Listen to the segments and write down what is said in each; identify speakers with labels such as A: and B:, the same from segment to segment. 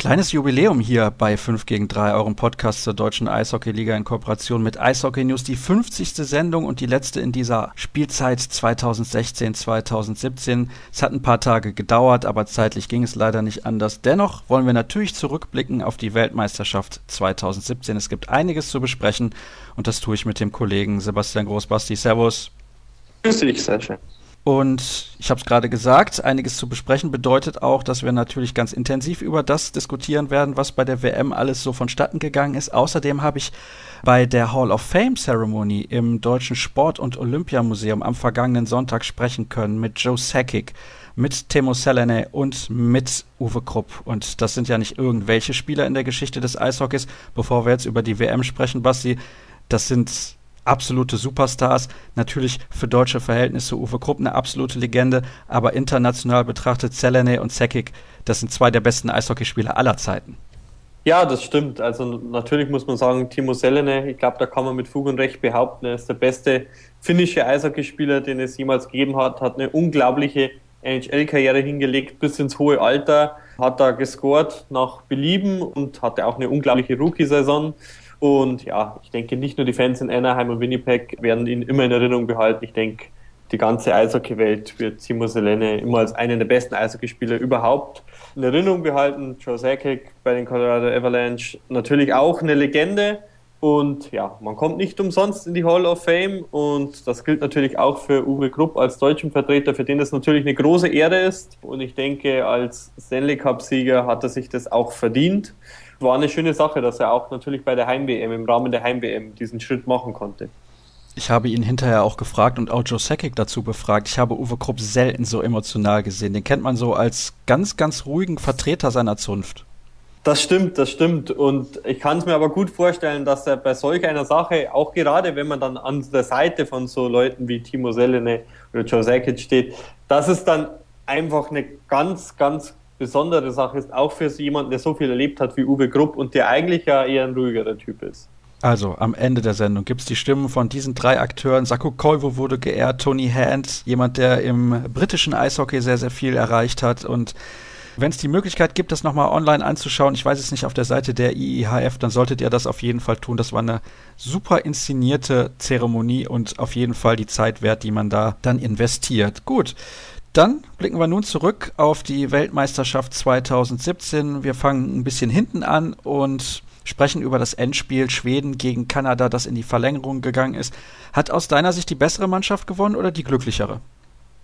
A: Kleines Jubiläum hier bei 5 gegen 3, eurem Podcast zur deutschen Eishockey-Liga in Kooperation mit Eishockey News. Die 50. Sendung und die letzte in dieser Spielzeit 2016-2017. Es hat ein paar Tage gedauert, aber zeitlich ging es leider nicht anders. Dennoch wollen wir natürlich zurückblicken auf die Weltmeisterschaft 2017. Es gibt einiges zu besprechen und das tue ich mit dem Kollegen Sebastian Großbasti. Servus.
B: Grüß dich, schön.
A: Und ich habe es gerade gesagt, einiges zu besprechen bedeutet auch, dass wir natürlich ganz intensiv über das diskutieren werden, was bei der WM alles so vonstatten gegangen ist. Außerdem habe ich bei der Hall of Fame Ceremony im Deutschen Sport- und Olympiamuseum am vergangenen Sonntag sprechen können mit Joe Sakic, mit Timo Selene und mit Uwe Krupp. Und das sind ja nicht irgendwelche Spieler in der Geschichte des Eishockeys. Bevor wir jetzt über die WM sprechen, Basti, das sind absolute Superstars. Natürlich für deutsche Verhältnisse Uwe Krupp eine absolute Legende, aber international betrachtet Zelene und Sekic, das sind zwei der besten Eishockeyspieler aller Zeiten.
B: Ja, das stimmt. Also natürlich muss man sagen, Timo Selene, ich glaube, da kann man mit Fug und Recht behaupten, er ist der beste finnische Eishockeyspieler, den es jemals gegeben hat, hat eine unglaubliche NHL-Karriere hingelegt bis ins hohe Alter, hat da gescored nach Belieben und hatte auch eine unglaubliche Rookie-Saison. Und ja, ich denke, nicht nur die Fans in Anaheim und Winnipeg werden ihn immer in Erinnerung behalten. Ich denke, die ganze Eishockey-Welt wird Timo Selene immer als einen der besten Eishockeyspieler überhaupt in Erinnerung behalten. Joe Sakic bei den Colorado Avalanche natürlich auch eine Legende. Und ja, man kommt nicht umsonst in die Hall of Fame und das gilt natürlich auch für Uwe Krupp als deutschen Vertreter, für den das natürlich eine große Ehre ist. Und ich denke, als Stanley Cup-Sieger hat er sich das auch verdient war eine schöne Sache, dass er auch natürlich bei der Heim-WM, im Rahmen der Heim-WM, diesen Schritt machen konnte.
A: Ich habe ihn hinterher auch gefragt und auch Joe Sakic dazu befragt. Ich habe Uwe Krupp selten so emotional gesehen. Den kennt man so als ganz, ganz ruhigen Vertreter seiner Zunft.
B: Das stimmt, das stimmt. Und ich kann es mir aber gut vorstellen, dass er bei solch einer Sache, auch gerade wenn man dann an der Seite von so Leuten wie Timo Selene oder Joe Sakic steht, dass es dann einfach eine ganz, ganz besondere Sache ist, auch für jemanden, der so viel erlebt hat wie Uwe Grupp und der eigentlich ja eher ein ruhigerer Typ ist.
A: Also, am Ende der Sendung gibt es die Stimmen von diesen drei Akteuren. Saku Koivu wurde geehrt, Tony Hand, jemand, der im britischen Eishockey sehr, sehr viel erreicht hat. Und wenn es die Möglichkeit gibt, das nochmal online anzuschauen, ich weiß es nicht, auf der Seite der IIHF, dann solltet ihr das auf jeden Fall tun. Das war eine super inszenierte Zeremonie und auf jeden Fall die Zeit wert, die man da dann investiert. Gut. Dann blicken wir nun zurück auf die Weltmeisterschaft 2017. Wir fangen ein bisschen hinten an und sprechen über das Endspiel Schweden gegen Kanada, das in die Verlängerung gegangen ist. Hat aus deiner Sicht die bessere Mannschaft gewonnen oder die glücklichere?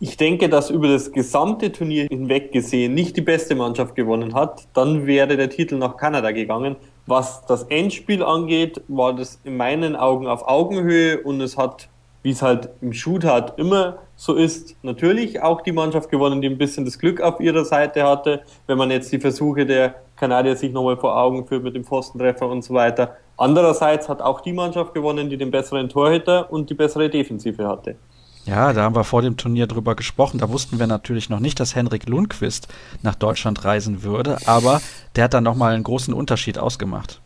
B: Ich denke, dass über das gesamte Turnier hinweg gesehen nicht die beste Mannschaft gewonnen hat. Dann wäre der Titel nach Kanada gegangen. Was das Endspiel angeht, war das in meinen Augen auf Augenhöhe und es hat wie es halt im Shoot hat, immer so ist, natürlich auch die Mannschaft gewonnen, die ein bisschen das Glück auf ihrer Seite hatte. Wenn man jetzt die Versuche der Kanadier sich nochmal vor Augen führt mit dem Pfostentreffer und so weiter. Andererseits hat auch die Mannschaft gewonnen, die den besseren Torhüter und die bessere Defensive hatte.
A: Ja, da haben wir vor dem Turnier drüber gesprochen. Da wussten wir natürlich noch nicht, dass Henrik Lundqvist nach Deutschland reisen würde, aber der hat dann nochmal einen großen Unterschied ausgemacht.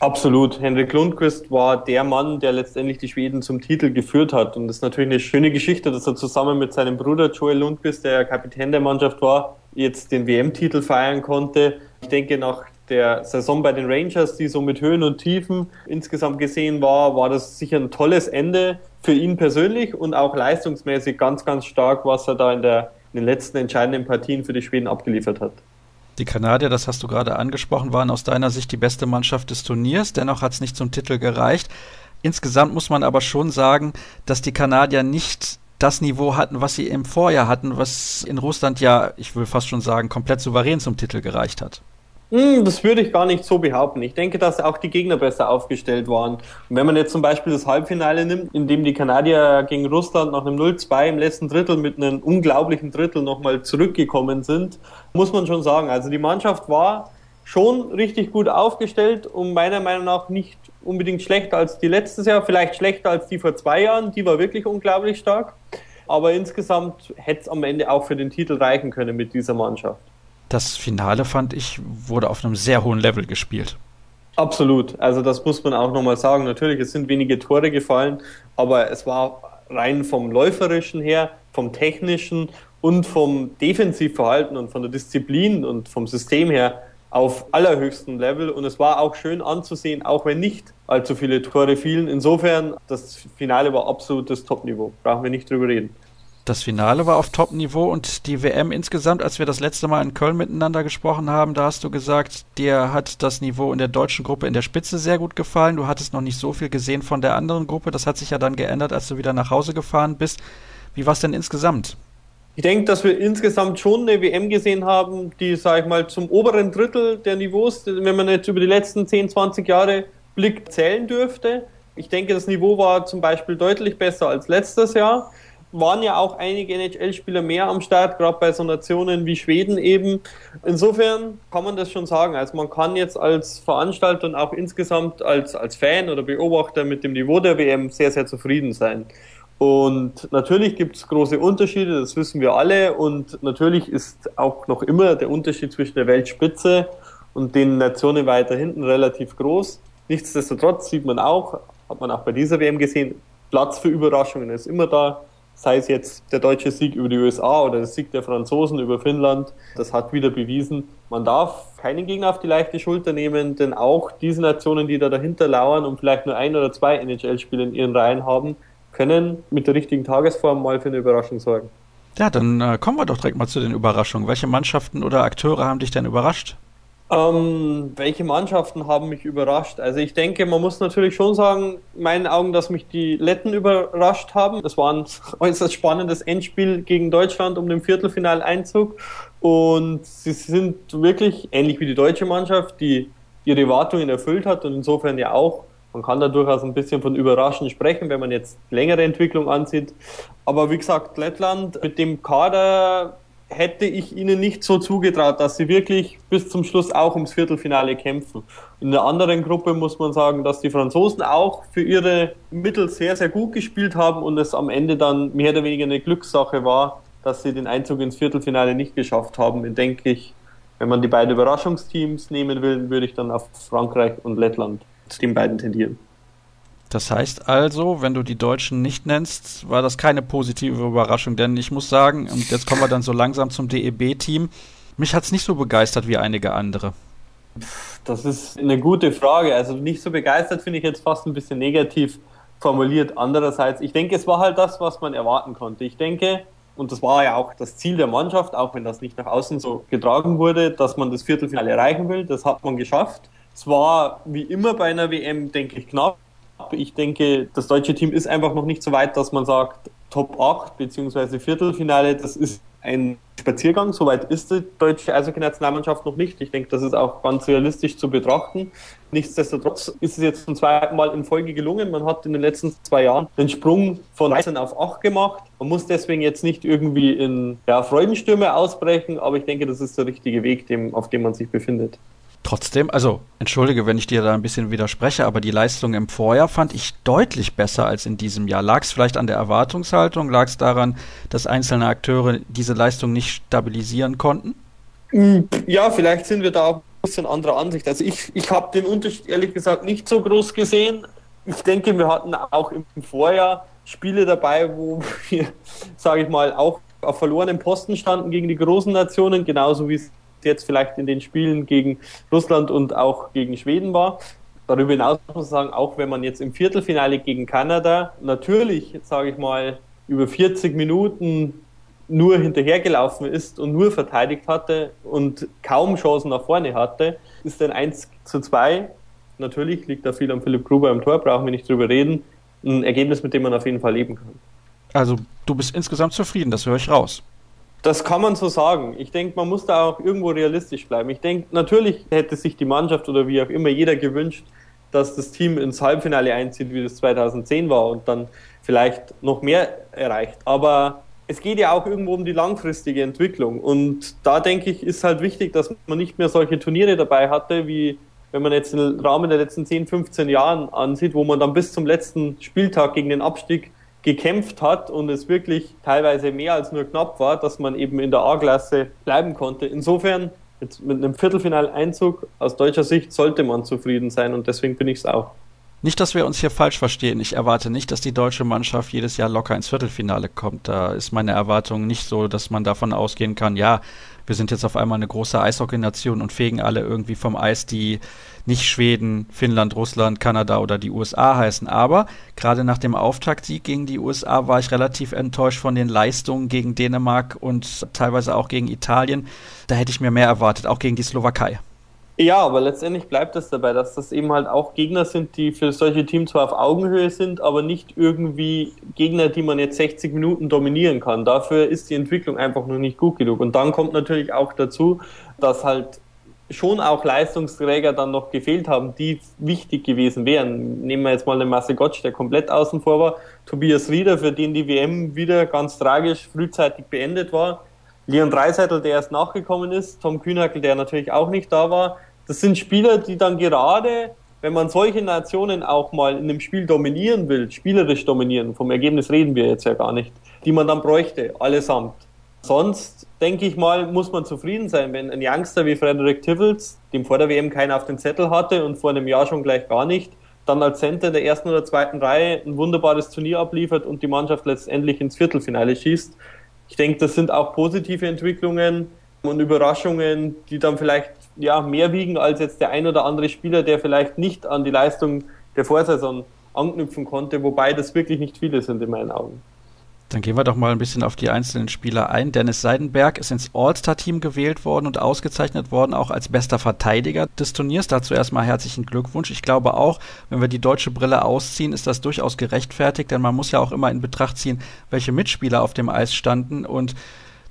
B: Absolut. Henrik Lundqvist war der Mann, der letztendlich die Schweden zum Titel geführt hat. Und das ist natürlich eine schöne Geschichte, dass er zusammen mit seinem Bruder Joel Lundqvist, der Kapitän der Mannschaft war, jetzt den WM-Titel feiern konnte. Ich denke, nach der Saison bei den Rangers, die so mit Höhen und Tiefen insgesamt gesehen war, war das sicher ein tolles Ende für ihn persönlich und auch leistungsmäßig ganz, ganz stark, was er da in, der, in den letzten entscheidenden Partien für die Schweden abgeliefert hat.
A: Die Kanadier, das hast du gerade angesprochen, waren aus deiner Sicht die beste Mannschaft des Turniers. Dennoch hat es nicht zum Titel gereicht. Insgesamt muss man aber schon sagen, dass die Kanadier nicht das Niveau hatten, was sie im Vorjahr hatten, was in Russland ja, ich will fast schon sagen, komplett souverän zum Titel gereicht hat.
B: Hm, das würde ich gar nicht so behaupten. Ich denke, dass auch die Gegner besser aufgestellt waren. Und wenn man jetzt zum Beispiel das Halbfinale nimmt, in dem die Kanadier gegen Russland nach einem 0-2 im letzten Drittel mit einem unglaublichen Drittel nochmal zurückgekommen sind, muss man schon sagen. Also die Mannschaft war schon richtig gut aufgestellt und meiner Meinung nach nicht unbedingt schlechter als die letztes Jahr, vielleicht schlechter als die vor zwei Jahren. Die war wirklich unglaublich stark. Aber insgesamt hätte es am Ende auch für den Titel reichen können mit dieser Mannschaft
A: das Finale, fand ich, wurde auf einem sehr hohen Level gespielt.
B: Absolut. Also das muss man auch nochmal sagen. Natürlich, es sind wenige Tore gefallen, aber es war rein vom läuferischen her, vom technischen und vom Defensivverhalten und von der Disziplin und vom System her auf allerhöchstem Level und es war auch schön anzusehen, auch wenn nicht allzu viele Tore fielen. Insofern, das Finale war absolutes Topniveau. Brauchen wir nicht drüber reden.
A: Das Finale war auf Top-Niveau und die WM insgesamt, als wir das letzte Mal in Köln miteinander gesprochen haben, da hast du gesagt, dir hat das Niveau in der deutschen Gruppe in der Spitze sehr gut gefallen. Du hattest noch nicht so viel gesehen von der anderen Gruppe. Das hat sich ja dann geändert, als du wieder nach Hause gefahren bist. Wie war es denn insgesamt?
B: Ich denke, dass wir insgesamt schon eine WM gesehen haben, die, sage ich mal, zum oberen Drittel der Niveaus, wenn man jetzt über die letzten 10, 20 Jahre blickt, zählen dürfte. Ich denke, das Niveau war zum Beispiel deutlich besser als letztes Jahr waren ja auch einige NHL-Spieler mehr am Start, gerade bei so Nationen wie Schweden eben. Insofern kann man das schon sagen. Also man kann jetzt als Veranstalter und auch insgesamt als, als Fan oder Beobachter mit dem Niveau der WM sehr, sehr zufrieden sein. Und natürlich gibt es große Unterschiede, das wissen wir alle. Und natürlich ist auch noch immer der Unterschied zwischen der Weltspitze und den Nationen weiter hinten relativ groß. Nichtsdestotrotz sieht man auch, hat man auch bei dieser WM gesehen, Platz für Überraschungen ist immer da sei es jetzt der deutsche Sieg über die USA oder der Sieg der Franzosen über Finnland, das hat wieder bewiesen, man darf keinen Gegner auf die leichte Schulter nehmen, denn auch diese Nationen, die da dahinter lauern und vielleicht nur ein oder zwei NHL-Spiele in ihren Reihen haben, können mit der richtigen Tagesform mal für eine Überraschung sorgen.
A: Ja, dann äh, kommen wir doch direkt mal zu den Überraschungen. Welche Mannschaften oder Akteure haben dich denn überrascht?
B: Ähm, welche Mannschaften haben mich überrascht? Also ich denke, man muss natürlich schon sagen, in meinen Augen, dass mich die Letten überrascht haben. Das war ein äußerst spannendes Endspiel gegen Deutschland um den Viertelfinaleinzug. Und sie sind wirklich ähnlich wie die deutsche Mannschaft, die ihre Erwartungen erfüllt hat und insofern ja auch. Man kann da durchaus ein bisschen von Überraschen sprechen, wenn man jetzt längere Entwicklung ansieht. Aber wie gesagt, Lettland mit dem Kader hätte ich ihnen nicht so zugetraut, dass sie wirklich bis zum Schluss auch ums Viertelfinale kämpfen. In der anderen Gruppe muss man sagen, dass die Franzosen auch für ihre Mittel sehr, sehr gut gespielt haben und es am Ende dann mehr oder weniger eine Glückssache war, dass sie den Einzug ins Viertelfinale nicht geschafft haben. Und denke ich, wenn man die beiden Überraschungsteams nehmen will, würde ich dann auf Frankreich und Lettland zu den beiden tendieren.
A: Das heißt also, wenn du die Deutschen nicht nennst, war das keine positive Überraschung, denn ich muss sagen, und jetzt kommen wir dann so langsam zum DEB-Team, mich hat es nicht so begeistert wie einige andere.
B: Das ist eine gute Frage. Also nicht so begeistert finde ich jetzt fast ein bisschen negativ formuliert. Andererseits, ich denke, es war halt das, was man erwarten konnte. Ich denke, und das war ja auch das Ziel der Mannschaft, auch wenn das nicht nach außen so getragen wurde, dass man das Viertelfinale erreichen will. Das hat man geschafft. Es war wie immer bei einer WM, denke ich, knapp. Ich denke, das deutsche Team ist einfach noch nicht so weit, dass man sagt, Top 8 bzw. Viertelfinale, das ist ein Spaziergang. Soweit ist die deutsche Eishockey-Nationalmannschaft noch nicht. Ich denke, das ist auch ganz realistisch zu betrachten. Nichtsdestotrotz ist es jetzt zum zweiten Mal in Folge gelungen. Man hat in den letzten zwei Jahren den Sprung von 13 auf 8 gemacht. Man muss deswegen jetzt nicht irgendwie in ja, Freudenstürme ausbrechen, aber ich denke, das ist der richtige Weg, dem, auf dem man sich befindet.
A: Trotzdem, also entschuldige, wenn ich dir da ein bisschen widerspreche, aber die Leistung im Vorjahr fand ich deutlich besser als in diesem Jahr. Lag es vielleicht an der Erwartungshaltung? Lag es daran, dass einzelne Akteure diese Leistung nicht stabilisieren konnten?
B: Mm, ja, vielleicht sind wir da auch ein bisschen anderer Ansicht. Also ich, ich habe den Unterschied ehrlich gesagt nicht so groß gesehen. Ich denke, wir hatten auch im Vorjahr Spiele dabei, wo wir, sage ich mal, auch auf verlorenen Posten standen gegen die großen Nationen, genauso wie es jetzt vielleicht in den Spielen gegen Russland und auch gegen Schweden war. Darüber hinaus muss man sagen, auch wenn man jetzt im Viertelfinale gegen Kanada natürlich, sage ich mal, über 40 Minuten nur hinterhergelaufen ist und nur verteidigt hatte und kaum Chancen nach vorne hatte, ist ein 1 zu 2, natürlich liegt da viel am Philipp Gruber im Tor, brauchen wir nicht drüber reden, ein Ergebnis, mit dem man auf jeden Fall leben kann.
A: Also du bist insgesamt zufrieden, das höre ich raus.
B: Das kann man so sagen. Ich denke, man muss da auch irgendwo realistisch bleiben. Ich denke, natürlich hätte sich die Mannschaft oder wie auch immer jeder gewünscht, dass das Team ins Halbfinale einzieht, wie das 2010 war und dann vielleicht noch mehr erreicht. Aber es geht ja auch irgendwo um die langfristige Entwicklung. Und da denke ich, ist halt wichtig, dass man nicht mehr solche Turniere dabei hatte, wie wenn man jetzt den Rahmen der letzten 10, 15 Jahren ansieht, wo man dann bis zum letzten Spieltag gegen den Abstieg gekämpft hat und es wirklich teilweise mehr als nur knapp war, dass man eben in der A-Klasse bleiben konnte. Insofern mit einem Viertelfinaleinzug aus deutscher Sicht sollte man zufrieden sein und deswegen bin ich es auch.
A: Nicht, dass wir uns hier falsch verstehen. Ich erwarte nicht, dass die deutsche Mannschaft jedes Jahr locker ins Viertelfinale kommt. Da ist meine Erwartung nicht so, dass man davon ausgehen kann, ja, wir sind jetzt auf einmal eine große Eishockey-Nation und fegen alle irgendwie vom Eis, die nicht Schweden, Finnland, Russland, Kanada oder die USA heißen. Aber gerade nach dem Auftaktsieg gegen die USA war ich relativ enttäuscht von den Leistungen gegen Dänemark und teilweise auch gegen Italien. Da hätte ich mir mehr erwartet, auch gegen die Slowakei.
B: Ja, aber letztendlich bleibt es dabei, dass das eben halt auch Gegner sind, die für solche Teams zwar auf Augenhöhe sind, aber nicht irgendwie Gegner, die man jetzt 60 Minuten dominieren kann. Dafür ist die Entwicklung einfach noch nicht gut genug. Und dann kommt natürlich auch dazu, dass halt schon auch Leistungsträger dann noch gefehlt haben, die wichtig gewesen wären. Nehmen wir jetzt mal den Marcel Gottsch, der komplett außen vor war. Tobias Rieder, für den die WM wieder ganz tragisch frühzeitig beendet war Leon Dreiseitel, der erst nachgekommen ist, Tom Kühnackel, der natürlich auch nicht da war. Das sind Spieler, die dann gerade, wenn man solche Nationen auch mal in einem Spiel dominieren will, spielerisch dominieren, vom Ergebnis reden wir jetzt ja gar nicht, die man dann bräuchte, allesamt. Sonst, denke ich mal, muss man zufrieden sein, wenn ein Youngster wie Frederick Tivels, dem vor der WM keiner auf den Zettel hatte und vor einem Jahr schon gleich gar nicht, dann als Center der ersten oder zweiten Reihe ein wunderbares Turnier abliefert und die Mannschaft letztendlich ins Viertelfinale schießt ich denke, das sind auch positive Entwicklungen und Überraschungen, die dann vielleicht ja, mehr wiegen als jetzt der ein oder andere Spieler, der vielleicht nicht an die Leistung der Vorsaison anknüpfen konnte, wobei das wirklich nicht viele sind in meinen Augen.
A: Dann gehen wir doch mal ein bisschen auf die einzelnen Spieler ein. Dennis Seidenberg ist ins All-Star-Team gewählt worden und ausgezeichnet worden, auch als bester Verteidiger des Turniers. Dazu erstmal herzlichen Glückwunsch. Ich glaube auch, wenn wir die deutsche Brille ausziehen, ist das durchaus gerechtfertigt, denn man muss ja auch immer in Betracht ziehen, welche Mitspieler auf dem Eis standen und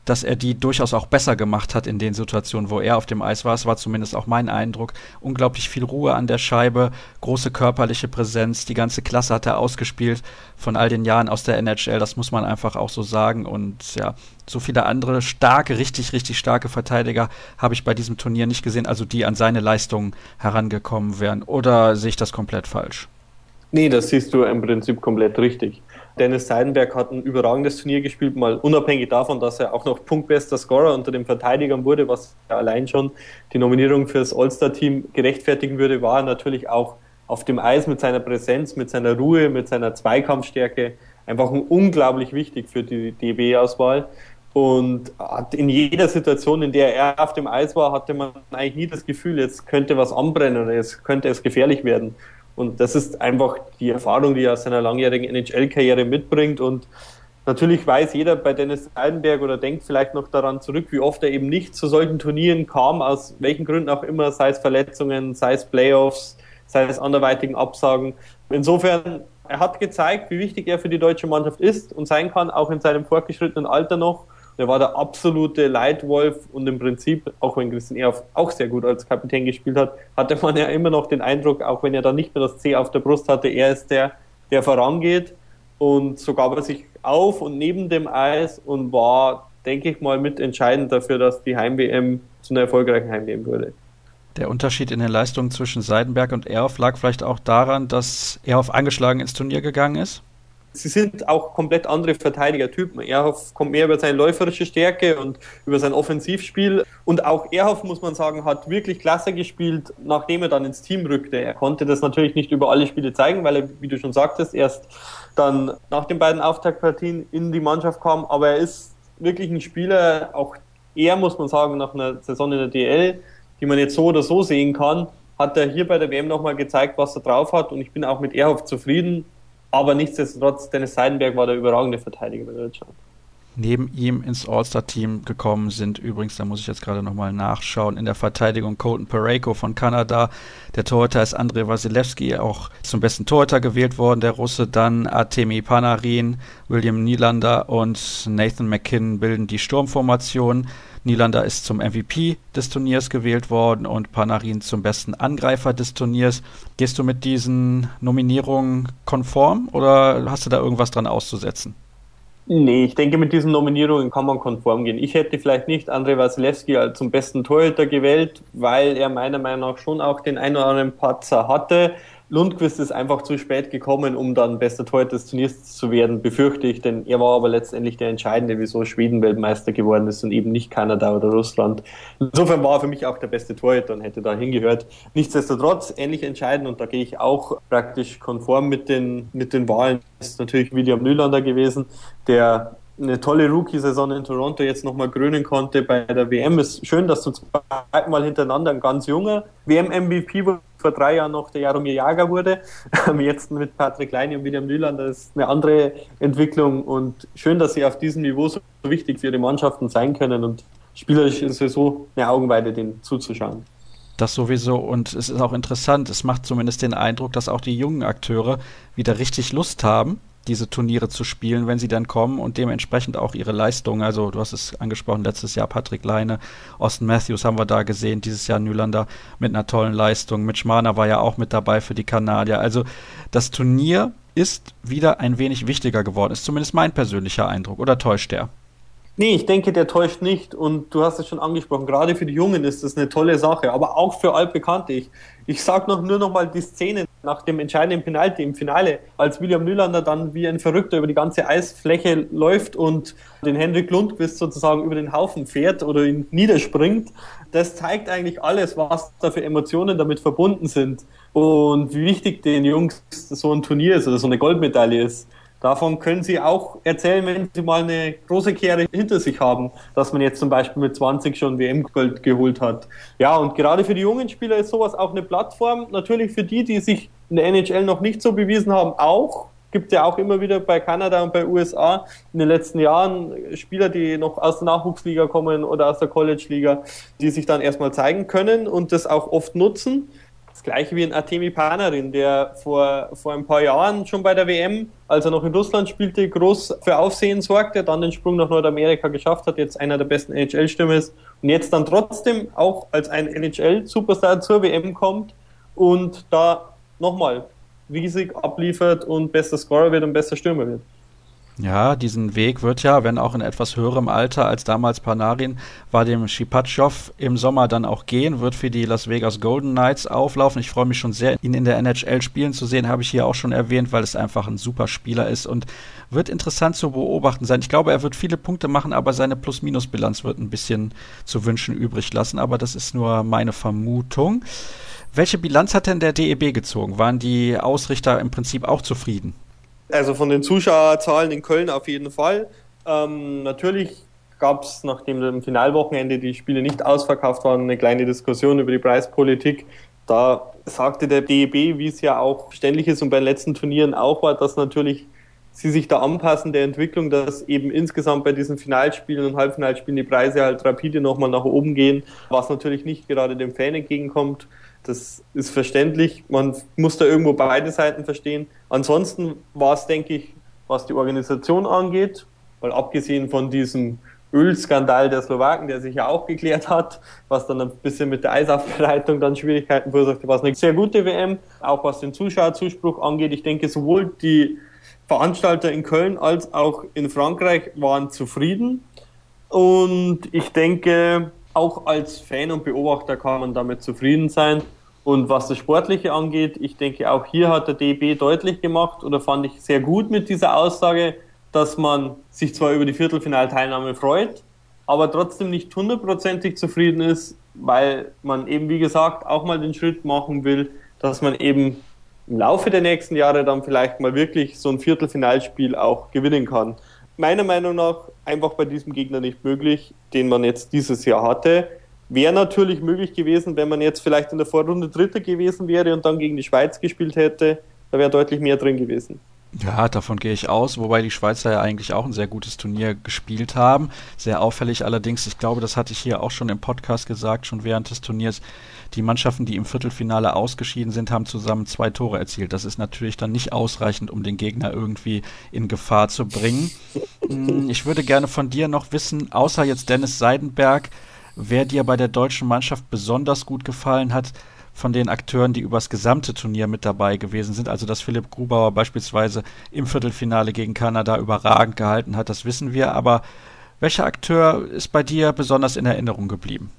A: dass er die durchaus auch besser gemacht hat in den Situationen, wo er auf dem Eis war. Es war zumindest auch mein Eindruck. Unglaublich viel Ruhe an der Scheibe, große körperliche Präsenz, die ganze Klasse hat er ausgespielt von all den Jahren aus der NHL. Das muss man einfach auch so sagen. Und ja, so viele andere starke, richtig, richtig starke Verteidiger habe ich bei diesem Turnier nicht gesehen, also die an seine Leistungen herangekommen wären. Oder sehe ich das komplett falsch?
B: Nee, das siehst du im Prinzip komplett richtig. Dennis Seidenberg hat ein überragendes Turnier gespielt, mal unabhängig davon, dass er auch noch punktbester Scorer unter den Verteidigern wurde, was allein schon die Nominierung fürs All-Star-Team gerechtfertigen würde, war er natürlich auch auf dem Eis mit seiner Präsenz, mit seiner Ruhe, mit seiner Zweikampfstärke einfach unglaublich wichtig für die DB-Auswahl. Und in jeder Situation, in der er auf dem Eis war, hatte man eigentlich nie das Gefühl, jetzt könnte was anbrennen oder jetzt könnte es gefährlich werden. Und das ist einfach die Erfahrung, die er aus seiner langjährigen NHL-Karriere mitbringt. Und natürlich weiß jeder bei Dennis Seidenberg oder denkt vielleicht noch daran zurück, wie oft er eben nicht zu solchen Turnieren kam, aus welchen Gründen auch immer, sei es Verletzungen, sei es Playoffs, sei es anderweitigen Absagen. Insofern, er hat gezeigt, wie wichtig er für die deutsche Mannschaft ist und sein kann, auch in seinem fortgeschrittenen Alter noch. Der war der absolute Leitwolf und im Prinzip, auch wenn Christian Ehrhoff auch sehr gut als Kapitän gespielt hat, hatte man ja immer noch den Eindruck, auch wenn er dann nicht mehr das C auf der Brust hatte, er ist der, der vorangeht. Und so gab er sich auf und neben dem Eis und war, denke ich mal, mitentscheidend dafür, dass die Heim-WM zu einer erfolgreichen Heim-WM wurde.
A: Der Unterschied in den Leistungen zwischen Seidenberg und Ehrhoff lag vielleicht auch daran, dass Ehrhoff angeschlagen ins Turnier gegangen ist?
B: Sie sind auch komplett andere Verteidigertypen. Erhoff kommt mehr über seine läuferische Stärke und über sein Offensivspiel. Und auch Erhoff, muss man sagen, hat wirklich klasse gespielt, nachdem er dann ins Team rückte. Er konnte das natürlich nicht über alle Spiele zeigen, weil er, wie du schon sagtest, erst dann nach den beiden Auftaktpartien in die Mannschaft kam. Aber er ist wirklich ein Spieler, auch er, muss man sagen, nach einer Saison in der DL, die man jetzt so oder so sehen kann, hat er hier bei der WM nochmal gezeigt, was er drauf hat. Und ich bin auch mit Erhoff zufrieden aber nichtsdestotrotz, Dennis Seidenberg war der überragende Verteidiger bei Deutschland.
A: Neben ihm ins All-Star-Team gekommen sind übrigens, da muss ich jetzt gerade nochmal nachschauen, in der Verteidigung Colton Pareko von Kanada. Der Torhüter ist Andrei Wasilewski, auch zum besten Torhüter gewählt worden, der Russe. Dann Artemi Panarin, William Nylander und Nathan McKinnon bilden die Sturmformation. Nylander ist zum MVP des Turniers gewählt worden und Panarin zum besten Angreifer des Turniers. Gehst du mit diesen Nominierungen konform oder hast du da irgendwas dran auszusetzen?
B: Nee, ich denke, mit diesen Nominierungen kann man konform gehen. Ich hätte vielleicht nicht Andrei Wasilewski zum besten Torhüter gewählt, weil er meiner Meinung nach schon auch den einen oder anderen Patzer hatte. Lundqvist ist einfach zu spät gekommen, um dann bester Torhüter des Turniers zu werden, befürchte ich, denn er war aber letztendlich der Entscheidende, wieso Schweden Weltmeister geworden ist und eben nicht Kanada oder Russland. Insofern war er für mich auch der beste Torhüter und hätte da hingehört. Nichtsdestotrotz ähnlich entscheidend und da gehe ich auch praktisch konform mit den, mit den Wahlen. Ist natürlich William Nylander gewesen, der eine tolle Rookie-Saison in Toronto jetzt nochmal krönen konnte bei der WM. Ist schön, dass du zweimal hintereinander ein ganz junger WM-MVP vor drei Jahren noch der Jaromir Jager wurde. Jetzt mit Patrick Leini und William Nylander ist eine andere Entwicklung und schön, dass sie auf diesem Niveau so wichtig für ihre Mannschaften sein können und spielerisch ist es so eine Augenweide, denen zuzuschauen.
A: Das sowieso und es ist auch interessant, es macht zumindest den Eindruck, dass auch die jungen Akteure wieder richtig Lust haben diese Turniere zu spielen, wenn sie dann kommen und dementsprechend auch ihre Leistung. Also du hast es angesprochen, letztes Jahr Patrick Leine, Austin Matthews haben wir da gesehen, dieses Jahr Nylander mit einer tollen Leistung. Mitch Marner war ja auch mit dabei für die Kanadier. Also das Turnier ist wieder ein wenig wichtiger geworden, ist zumindest mein persönlicher Eindruck. Oder täuscht der?
B: Nee, ich denke, der täuscht nicht. Und du hast es schon angesprochen, gerade für die Jungen ist das eine tolle Sache, aber auch für Altbekannte. Ich, ich sage noch nur noch mal die Szene nach dem entscheidenden Penalty im Finale, als William Nylander dann wie ein Verrückter über die ganze Eisfläche läuft und den Henrik Lundqvist sozusagen über den Haufen fährt oder ihn niederspringt. Das zeigt eigentlich alles, was da für Emotionen damit verbunden sind und wie wichtig den Jungs so ein Turnier ist oder so eine Goldmedaille ist. Davon können Sie auch erzählen, wenn Sie mal eine große Kehre hinter sich haben, dass man jetzt zum Beispiel mit 20 schon WM-Gold geholt hat. Ja, und gerade für die jungen Spieler ist sowas auch eine Plattform. Natürlich für die, die sich in der NHL noch nicht so bewiesen haben, auch. Gibt ja auch immer wieder bei Kanada und bei USA in den letzten Jahren Spieler, die noch aus der Nachwuchsliga kommen oder aus der College-Liga, die sich dann erstmal zeigen können und das auch oft nutzen. Das gleiche wie ein Artemi Panarin, der vor, vor ein paar Jahren schon bei der WM, als er noch in Russland spielte, groß für Aufsehen sorgte, dann den Sprung nach Nordamerika geschafft hat, jetzt einer der besten NHL-Stürmer ist und jetzt dann trotzdem auch als ein NHL-Superstar zur WM kommt und da nochmal riesig abliefert und bester Scorer wird und bester Stürmer wird.
A: Ja, diesen Weg wird ja, wenn auch in etwas höherem Alter als damals Panarin, war dem Shipatschow im Sommer dann auch gehen, wird für die Las Vegas Golden Knights auflaufen. Ich freue mich schon sehr, ihn in der NHL spielen zu sehen, habe ich hier auch schon erwähnt, weil es einfach ein super Spieler ist und wird interessant zu beobachten sein. Ich glaube, er wird viele Punkte machen, aber seine Plus-Minus-Bilanz wird ein bisschen zu wünschen übrig lassen, aber das ist nur meine Vermutung. Welche Bilanz hat denn der DEB gezogen? Waren die Ausrichter im Prinzip auch zufrieden?
B: Also von den Zuschauerzahlen in Köln auf jeden Fall. Ähm, natürlich gab es, nachdem im Finalwochenende die Spiele nicht ausverkauft waren, eine kleine Diskussion über die Preispolitik. Da sagte der DEB, wie es ja auch ständig ist und bei den letzten Turnieren auch war, dass natürlich sie sich da anpassen der Entwicklung, dass eben insgesamt bei diesen Finalspielen und Halbfinalspielen die Preise halt rapide nochmal nach oben gehen, was natürlich nicht gerade dem Fan entgegenkommt. Das ist verständlich. Man muss da irgendwo beide Seiten verstehen. Ansonsten war es, denke ich, was die Organisation angeht, weil abgesehen von diesem Ölskandal der Slowaken, der sich ja auch geklärt hat, was dann ein bisschen mit der Eisaufbereitung dann Schwierigkeiten verursachte, war es eine sehr gute WM, auch was den Zuschauerzuspruch angeht. Ich denke, sowohl die Veranstalter in Köln als auch in Frankreich waren zufrieden. Und ich denke, auch als Fan und Beobachter kann man damit zufrieden sein. Und was das Sportliche angeht, ich denke, auch hier hat der DB deutlich gemacht oder fand ich sehr gut mit dieser Aussage, dass man sich zwar über die Viertelfinalteilnahme freut, aber trotzdem nicht hundertprozentig zufrieden ist, weil man eben, wie gesagt, auch mal den Schritt machen will, dass man eben im Laufe der nächsten Jahre dann vielleicht mal wirklich so ein Viertelfinalspiel auch gewinnen kann meiner Meinung nach einfach bei diesem Gegner nicht möglich, den man jetzt dieses Jahr hatte. Wäre natürlich möglich gewesen, wenn man jetzt vielleicht in der Vorrunde Dritter gewesen wäre und dann gegen die Schweiz gespielt hätte. Da wäre deutlich mehr drin gewesen.
A: Ja, davon gehe ich aus, wobei die Schweizer ja eigentlich auch ein sehr gutes Turnier gespielt haben. Sehr auffällig allerdings, ich glaube, das hatte ich hier auch schon im Podcast gesagt, schon während des Turniers. Die Mannschaften, die im Viertelfinale ausgeschieden sind, haben zusammen zwei Tore erzielt. Das ist natürlich dann nicht ausreichend, um den Gegner irgendwie in Gefahr zu bringen. Hm, ich würde gerne von dir noch wissen, außer jetzt Dennis Seidenberg, wer dir bei der deutschen Mannschaft besonders gut gefallen hat von den Akteuren, die übers gesamte Turnier mit dabei gewesen sind. Also, dass Philipp Grubauer beispielsweise im Viertelfinale gegen Kanada überragend gehalten hat, das wissen wir. Aber welcher Akteur ist bei dir besonders in Erinnerung geblieben?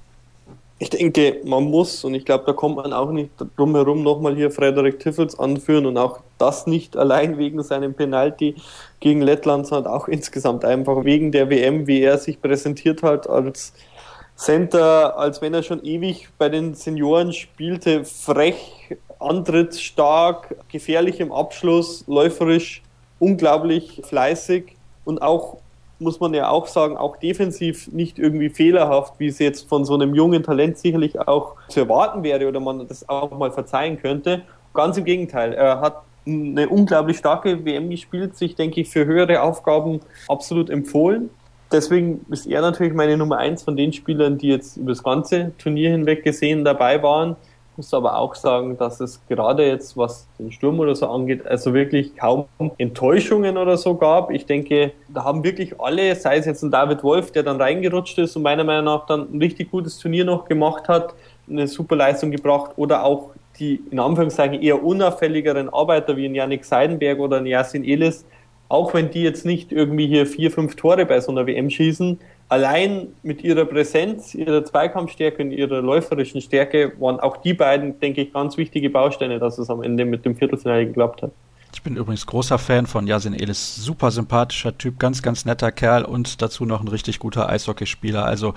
B: Ich denke, man muss, und ich glaube, da kommt man auch nicht drum herum, nochmal hier Frederik Tiffels anführen und auch das nicht allein wegen seinem Penalty gegen Lettland, sondern auch insgesamt einfach wegen der WM, wie er sich präsentiert hat als Center, als wenn er schon ewig bei den Senioren spielte, frech, antrittsstark, gefährlich im Abschluss, läuferisch, unglaublich fleißig und auch muss man ja auch sagen, auch defensiv nicht irgendwie fehlerhaft, wie es jetzt von so einem jungen Talent sicherlich auch zu erwarten wäre oder man das auch mal verzeihen könnte. Ganz im Gegenteil, er hat eine unglaublich starke WM gespielt, sich, denke ich, für höhere Aufgaben absolut empfohlen. Deswegen ist er natürlich meine Nummer eins von den Spielern, die jetzt über das ganze Turnier hinweg gesehen dabei waren muss aber auch sagen, dass es gerade jetzt, was den Sturm oder so angeht, also wirklich kaum Enttäuschungen oder so gab. Ich denke, da haben wirklich alle, sei es jetzt ein David Wolf, der dann reingerutscht ist und meiner Meinung nach dann ein richtig gutes Turnier noch gemacht hat, eine super Leistung gebracht oder auch die in Anführungszeichen eher unauffälligeren Arbeiter wie ein Yannick Seidenberg oder ein Yasin Elis, auch wenn die jetzt nicht irgendwie hier vier, fünf Tore bei so einer WM schießen, allein mit ihrer Präsenz, ihrer Zweikampfstärke und ihrer läuferischen Stärke waren auch die beiden, denke ich, ganz wichtige Bausteine, dass es am Ende mit dem Viertelfinale geklappt hat.
A: Ich bin übrigens großer Fan von Yasin Elis. Super sympathischer Typ, ganz, ganz netter Kerl und dazu noch ein richtig guter Eishockeyspieler. Also,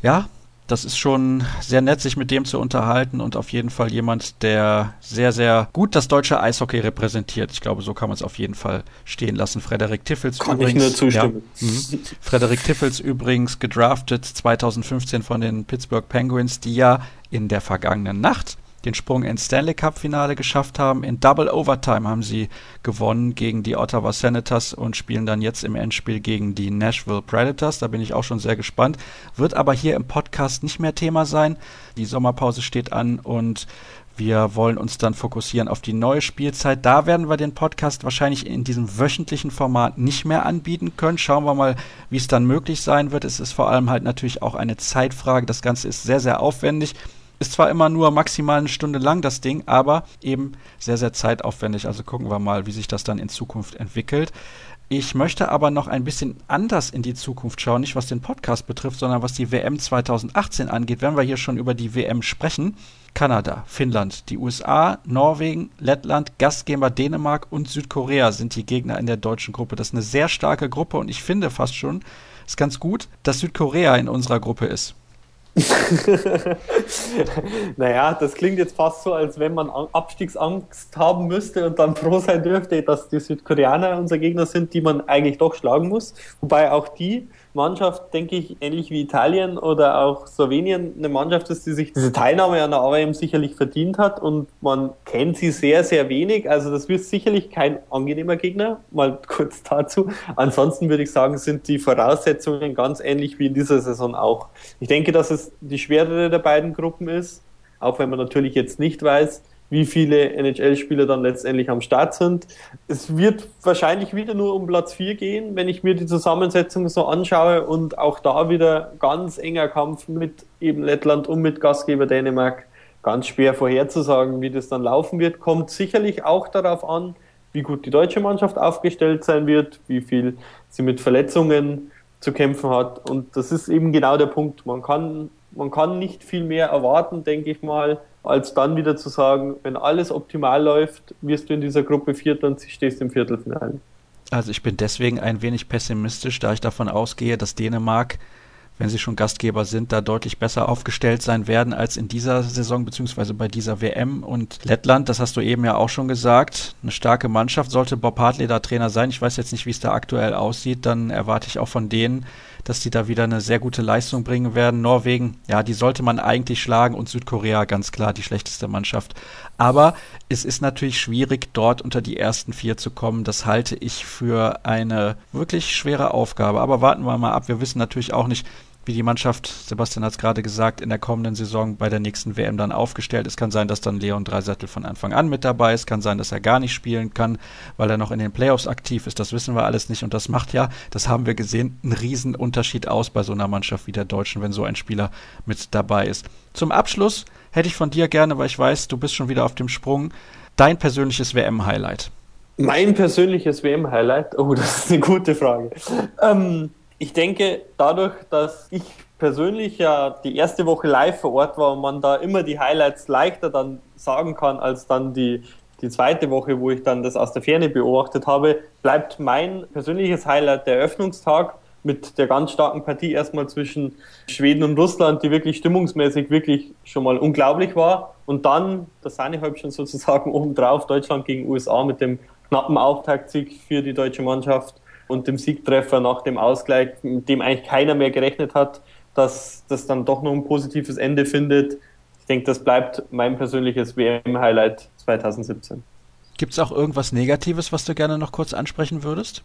A: ja, das ist schon sehr nett, sich mit dem zu unterhalten und auf jeden Fall jemand, der sehr, sehr gut das deutsche Eishockey repräsentiert. Ich glaube, so kann man es auf jeden Fall stehen lassen. Frederik Tiffels
B: kann übrigens. Ich nur zustimmen.
A: Ja, mhm. Frederik Tiffels übrigens gedraftet 2015 von den Pittsburgh Penguins, die ja in der vergangenen Nacht den Sprung ins Stanley Cup Finale geschafft haben. In Double Overtime haben sie gewonnen gegen die Ottawa Senators und spielen dann jetzt im Endspiel gegen die Nashville Predators. Da bin ich auch schon sehr gespannt. Wird aber hier im Podcast nicht mehr Thema sein. Die Sommerpause steht an und wir wollen uns dann fokussieren auf die neue Spielzeit. Da werden wir den Podcast wahrscheinlich in diesem wöchentlichen Format nicht mehr anbieten können. Schauen wir mal, wie es dann möglich sein wird. Es ist vor allem halt natürlich auch eine Zeitfrage. Das Ganze ist sehr, sehr aufwendig. Ist zwar immer nur maximal eine Stunde lang das Ding, aber eben sehr, sehr zeitaufwendig. Also gucken wir mal, wie sich das dann in Zukunft entwickelt. Ich möchte aber noch ein bisschen anders in die Zukunft schauen, nicht was den Podcast betrifft, sondern was die WM 2018 angeht. Wenn wir hier schon über die WM sprechen, Kanada, Finnland, die USA, Norwegen, Lettland, Gastgeber Dänemark und Südkorea sind die Gegner in der deutschen Gruppe. Das ist eine sehr starke Gruppe und ich finde fast schon, ist ganz gut, dass Südkorea in unserer Gruppe ist.
B: naja, das klingt jetzt fast so, als wenn man Abstiegsangst haben müsste und dann froh sein dürfte, dass die Südkoreaner unser Gegner sind, die man eigentlich doch schlagen muss. Wobei auch die Mannschaft, denke ich, ähnlich wie Italien oder auch Slowenien eine Mannschaft ist, die sich diese Teilnahme an der AWM sicherlich verdient hat und man kennt sie sehr, sehr wenig. Also das wird sicherlich kein angenehmer Gegner, mal kurz dazu. Ansonsten würde ich sagen, sind die Voraussetzungen ganz ähnlich wie in dieser Saison auch. Ich denke, dass es die schwerere der beiden Gruppen ist, auch wenn man natürlich jetzt nicht weiß, wie viele NHL-Spieler dann letztendlich am Start sind. Es wird wahrscheinlich wieder nur um Platz 4 gehen, wenn ich mir die Zusammensetzung so anschaue und auch da wieder ganz enger Kampf mit eben Lettland und mit Gastgeber Dänemark. Ganz schwer vorherzusagen, wie das dann laufen wird. Kommt sicherlich auch darauf an, wie gut die deutsche Mannschaft aufgestellt sein wird, wie viel sie mit Verletzungen zu kämpfen hat. Und das ist eben genau der Punkt. Man kann, man kann nicht viel mehr erwarten, denke ich mal als dann wieder zu sagen, wenn alles optimal läuft, wirst du in dieser Gruppe Vierter und stehst im Viertelfinale.
A: Also ich bin deswegen ein wenig pessimistisch, da ich davon ausgehe, dass Dänemark, wenn sie schon Gastgeber sind, da deutlich besser aufgestellt sein werden als in dieser Saison beziehungsweise bei dieser WM. Und Lettland, das hast du eben ja auch schon gesagt, eine starke Mannschaft. Sollte Bob Hartley da Trainer sein, ich weiß jetzt nicht, wie es da aktuell aussieht, dann erwarte ich auch von denen, dass die da wieder eine sehr gute Leistung bringen werden. Norwegen, ja, die sollte man eigentlich schlagen und Südkorea ganz klar die schlechteste Mannschaft. Aber es ist natürlich schwierig, dort unter die ersten vier zu kommen. Das halte ich für eine wirklich schwere Aufgabe. Aber warten wir mal ab. Wir wissen natürlich auch nicht, wie die Mannschaft, Sebastian hat es gerade gesagt, in der kommenden Saison bei der nächsten WM dann aufgestellt ist. Kann sein, dass dann Leon Dreisattel von Anfang an mit dabei ist. Kann sein, dass er gar nicht spielen kann, weil er noch in den Playoffs aktiv ist. Das wissen wir alles nicht. Und das macht ja, das haben wir gesehen, einen riesen Unterschied aus bei so einer Mannschaft wie der Deutschen, wenn so ein Spieler mit dabei ist. Zum Abschluss hätte ich von dir gerne, weil ich weiß, du bist schon wieder auf dem Sprung, dein persönliches WM-Highlight.
B: Mein persönliches WM-Highlight? Oh, das ist eine gute Frage. Ähm, Ich denke, dadurch, dass ich persönlich ja die erste Woche live vor Ort war und man da immer die Highlights leichter dann sagen kann als dann die, die zweite Woche, wo ich dann das aus der Ferne beobachtet habe, bleibt mein persönliches Highlight der Eröffnungstag mit der ganz starken Partie erstmal zwischen Schweden und Russland, die wirklich stimmungsmäßig wirklich schon mal unglaublich war. Und dann das Sahnehäubchen sozusagen obendrauf, Deutschland gegen USA mit dem knappen Auftaktsieg für die deutsche Mannschaft und dem Siegtreffer nach dem Ausgleich, mit dem eigentlich keiner mehr gerechnet hat dass das dann doch noch ein positives Ende findet. Ich denke, das bleibt mein persönliches WM-Highlight 2017.
A: Gibt es auch irgendwas Negatives, was du gerne noch kurz ansprechen würdest?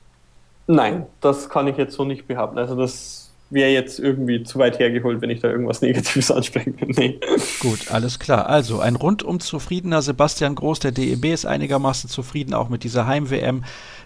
B: Nein, das kann ich jetzt so nicht behaupten. Also das wäre jetzt irgendwie zu weit hergeholt, wenn ich da irgendwas Negatives ansprechen würde. Nee.
A: Gut, alles klar. Also ein rundum zufriedener Sebastian Groß, der DEB ist einigermaßen zufrieden, auch mit dieser Heim-WM.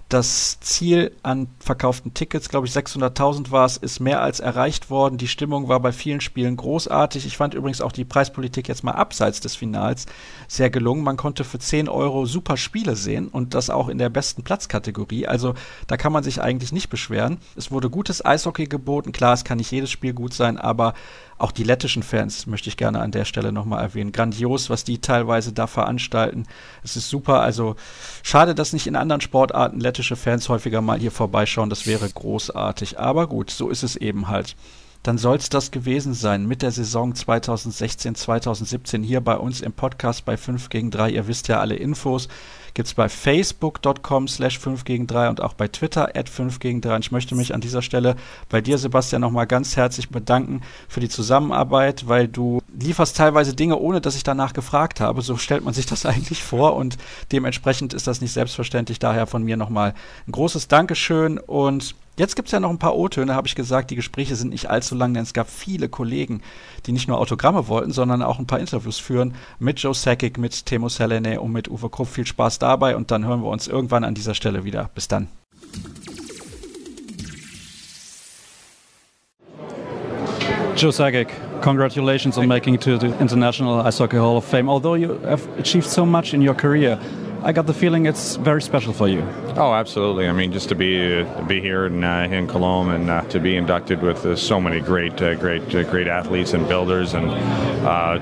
A: Das Ziel an verkauften Tickets, glaube ich 600.000 war es, ist mehr als erreicht worden. Die Stimmung war bei vielen Spielen großartig. Ich fand übrigens auch die Preispolitik jetzt mal abseits des Finals sehr gelungen. Man konnte für 10 Euro super Spiele sehen und das auch in der besten Platzkategorie. Also da kann man sich eigentlich nicht beschweren. Es wurde gutes Eishockey geboten. Klar, es kann nicht jedes Spiel gut sein, aber auch die lettischen Fans möchte ich gerne an der Stelle nochmal erwähnen. Grandios, was die teilweise da veranstalten. Es ist super. Also schade, dass nicht in anderen Sportarten lettische Fans häufiger mal hier vorbeischauen. Das wäre großartig. Aber gut, so ist es eben halt dann soll es das gewesen sein mit der Saison 2016, 2017 hier bei uns im Podcast bei 5 gegen 3. Ihr wisst ja alle Infos gibt es bei facebook.com slash 5 gegen 3 und auch bei Twitter at 5 gegen 3. Und ich möchte mich an dieser Stelle bei dir, Sebastian, nochmal ganz herzlich bedanken für die Zusammenarbeit, weil du lieferst teilweise Dinge, ohne dass ich danach gefragt habe. So stellt man sich das eigentlich vor und dementsprechend ist das nicht selbstverständlich. Daher von mir nochmal ein großes Dankeschön und Jetzt gibt es ja noch ein paar O-Töne, habe ich gesagt. Die Gespräche sind nicht allzu lang, denn es gab viele Kollegen, die nicht nur Autogramme wollten, sondern auch ein paar Interviews führen mit Joe Sakic, mit Temo Selene und mit Uwe Krupp. Viel Spaß dabei und dann hören wir uns irgendwann an dieser Stelle wieder. Bis dann. Joe Sakic, congratulations on making it to the International Ice Hockey Hall of Fame. Although you have achieved so much in your career, I got the feeling it's very special for you.
C: Oh, absolutely. I mean, just to be uh, be here in, uh, in Cologne and uh, to be inducted with uh, so many great, uh, great, uh, great athletes and builders, and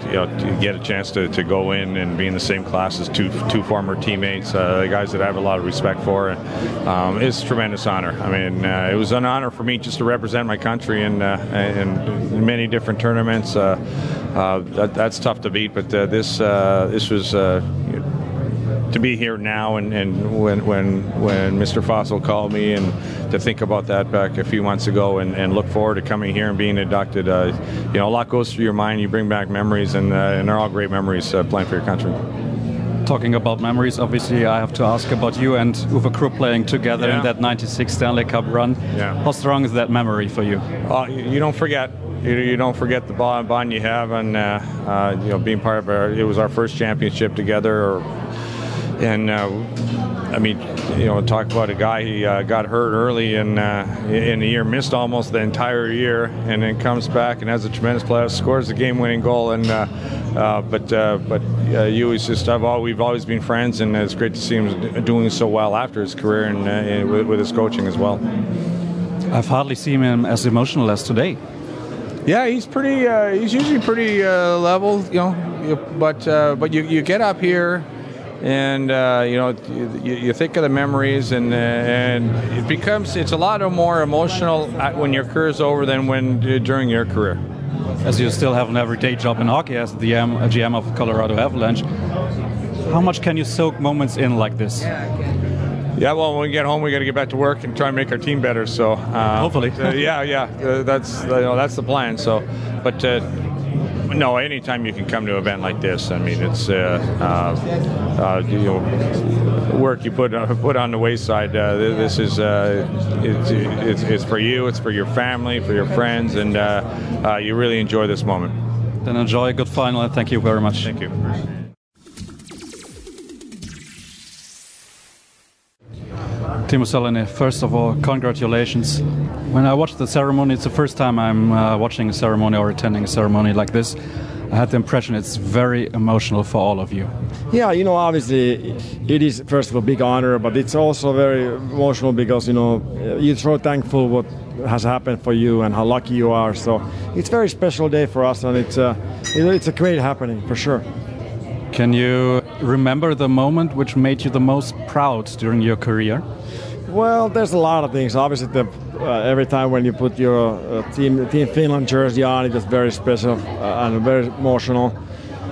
C: you know, to get a chance to, to go in and be in the same class as two two former teammates, guys that I have a lot of respect for, um, is a tremendous honor. I mean, it was an honor for me just to represent my country in in many different tournaments. That, that's tough to beat, but this this was to be here now and, and when when when Mr. Fossil called me and to think about that back a few months ago and, and look forward to coming here and being inducted. Uh, you know, a lot goes through your mind. You bring back memories, and, uh, and they're all great memories uh, playing for your country.
A: Talking about memories, obviously, I have to ask about you and Uwe Krupp playing together yeah. in that '96 Stanley Cup run. Yeah. How strong is that memory for you?
C: Uh, you don't forget you, you, don't forget the bond you have and uh, uh, you know being part of our it was our first championship together or and uh, I mean, you know, talk about a guy he uh, got hurt early in uh, in the year, missed almost the entire year, and then comes back and has a tremendous playoff, scores the game-winning goal. And uh, uh, but uh, but you is just I've all, we've always been friends, and it's great to see him doing so well after his career and with, with, his coaching as well.
A: I've hardly seen him as emotional as today.
C: Yeah, he's pretty. he's usually pretty level, you know. But but you, you get up here and uh, you know you, you, think of the memories and uh, and it becomes it's a lot more emotional when your career is over than when uh, during your career
A: as you still have an everyday job in hockey as the GM, GM of Colorado Avalanche how much can you soak moments in like this
C: yeah, well, when we get home, we got to get back to work and try and make our team better. So
A: uh, hopefully,
C: uh, yeah, yeah, uh, that's you know, that's the plan. So, but no, anytime you can come to an event like this, I mean, it's uh, uh, uh you know, work you put uh, put on the wayside. Uh, this is it's, it's, it's, for you, it's for your family, for your friends, and you really enjoy this moment.
A: Then enjoy a good final, and thank you very much.
C: Thank you.
A: Timo Selene, first of all, congratulations. When I watched the ceremony, it's the first time I'm uh, watching a ceremony or attending a ceremony like this. I had the impression it's very emotional for all of you.
D: Yeah, you know, obviously it is first of all a big honor, but it's also very emotional because you know you're so thankful what has happened for you and how lucky you are. So it's a very special day for us, and it's a, it's a great happening for sure.
E: Can you remember the moment which made you the most proud during your career?
D: Well, there's a lot of things. Obviously, the, uh, every time when you put your uh, team Team Finland jersey on, it is very special uh, and very emotional.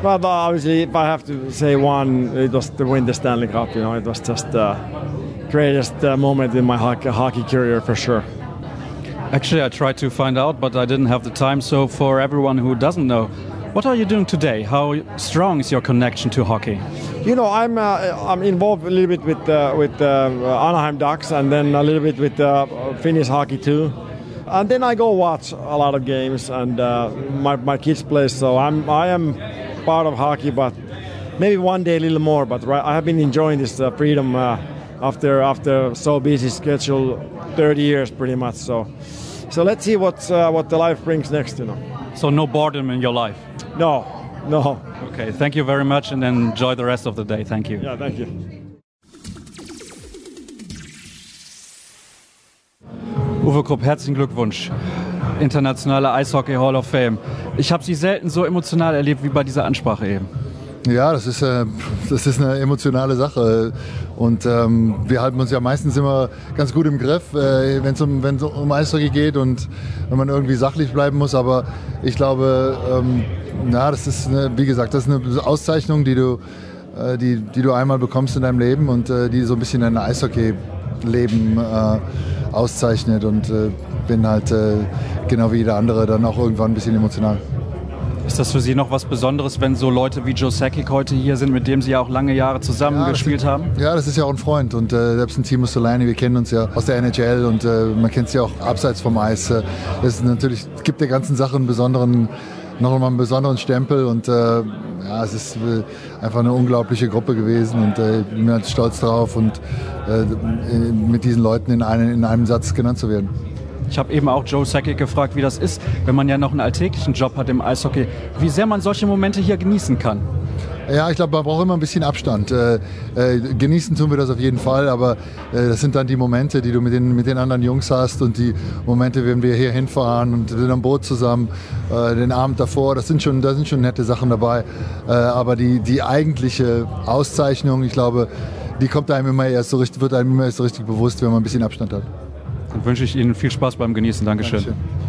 D: But obviously, if I have to say one, it was to win the Stanley Cup. You know, it was just the greatest uh, moment in my hockey, hockey career for sure.
E: Actually, I tried to find out, but I didn't have the time. So, for everyone who doesn't know, what are you doing today? How strong is your connection to hockey?
D: You know, I'm uh, I'm involved a little bit with uh, with uh, Anaheim Ducks and then a little bit with uh, Finnish hockey too. And then I go watch a lot of games and uh, my, my kids play. So I'm I am part of hockey, but maybe one day a little more. But right, I have been enjoying this uh, freedom after after so busy schedule, 30 years pretty much. So so let's see what what the life brings next. You know.
E: So no boredom in your life.
D: No, no.
E: Okay, thank you very much and enjoy the rest of the day. Thank you.
D: Yeah, thank you.
E: Uwe Krupp, herzlichen Glückwunsch. Internationale Eishockey Hall of Fame. Ich habe Sie selten so emotional erlebt wie bei dieser Ansprache eben.
F: Ja, das ist, äh, das ist eine emotionale Sache. Und ähm, wir halten uns ja meistens immer ganz gut im Griff, äh, wenn es um, um Eishockey geht und wenn man irgendwie sachlich bleiben muss. Aber ich glaube, ähm, na, das ist, eine, wie gesagt, das ist eine Auszeichnung, die du, äh, die, die du einmal bekommst in deinem Leben und äh, die so ein bisschen dein Eishockey-Leben äh, auszeichnet. Und bin halt genau wie jeder andere dann auch irgendwann ein bisschen emotional.
E: Ist das für Sie noch was Besonderes, wenn so Leute wie Joe Sakic heute hier sind, mit dem Sie ja auch lange Jahre zusammen ja, gespielt
F: ist,
E: haben?
F: Ja, das ist ja auch ein Freund und äh, selbst ein Timo Solani, wir kennen uns ja aus der NHL und äh, man kennt sie ja auch abseits vom Eis. Äh, es natürlich gibt der ganzen Sache einen besonderen noch einmal einen besonderen Stempel und äh, ja, es ist äh, einfach eine unglaubliche Gruppe gewesen und äh, ich bin halt stolz drauf und äh, mit diesen Leuten in, einen, in einem Satz genannt zu werden.
E: Ich habe eben auch Joe Sakic gefragt, wie das ist, wenn man ja noch einen alltäglichen Job hat im Eishockey, wie sehr man solche Momente hier genießen kann.
F: Ja, ich glaube, man braucht immer ein bisschen Abstand. Äh, äh, genießen tun wir das auf jeden Fall, aber äh, das sind dann die Momente, die du mit den, mit den anderen Jungs hast und die Momente, wenn wir hier hinfahren und sind am Boot zusammen, äh, den Abend davor, das sind schon, da sind schon nette Sachen dabei. Äh, aber die, die eigentliche Auszeichnung, ich glaube, die kommt einem immer erst so richtig, wird einem immer erst so richtig bewusst, wenn man ein bisschen Abstand hat.
E: Dann wünsche ich Ihnen viel Spaß beim Genießen. Dankeschön. Dankeschön.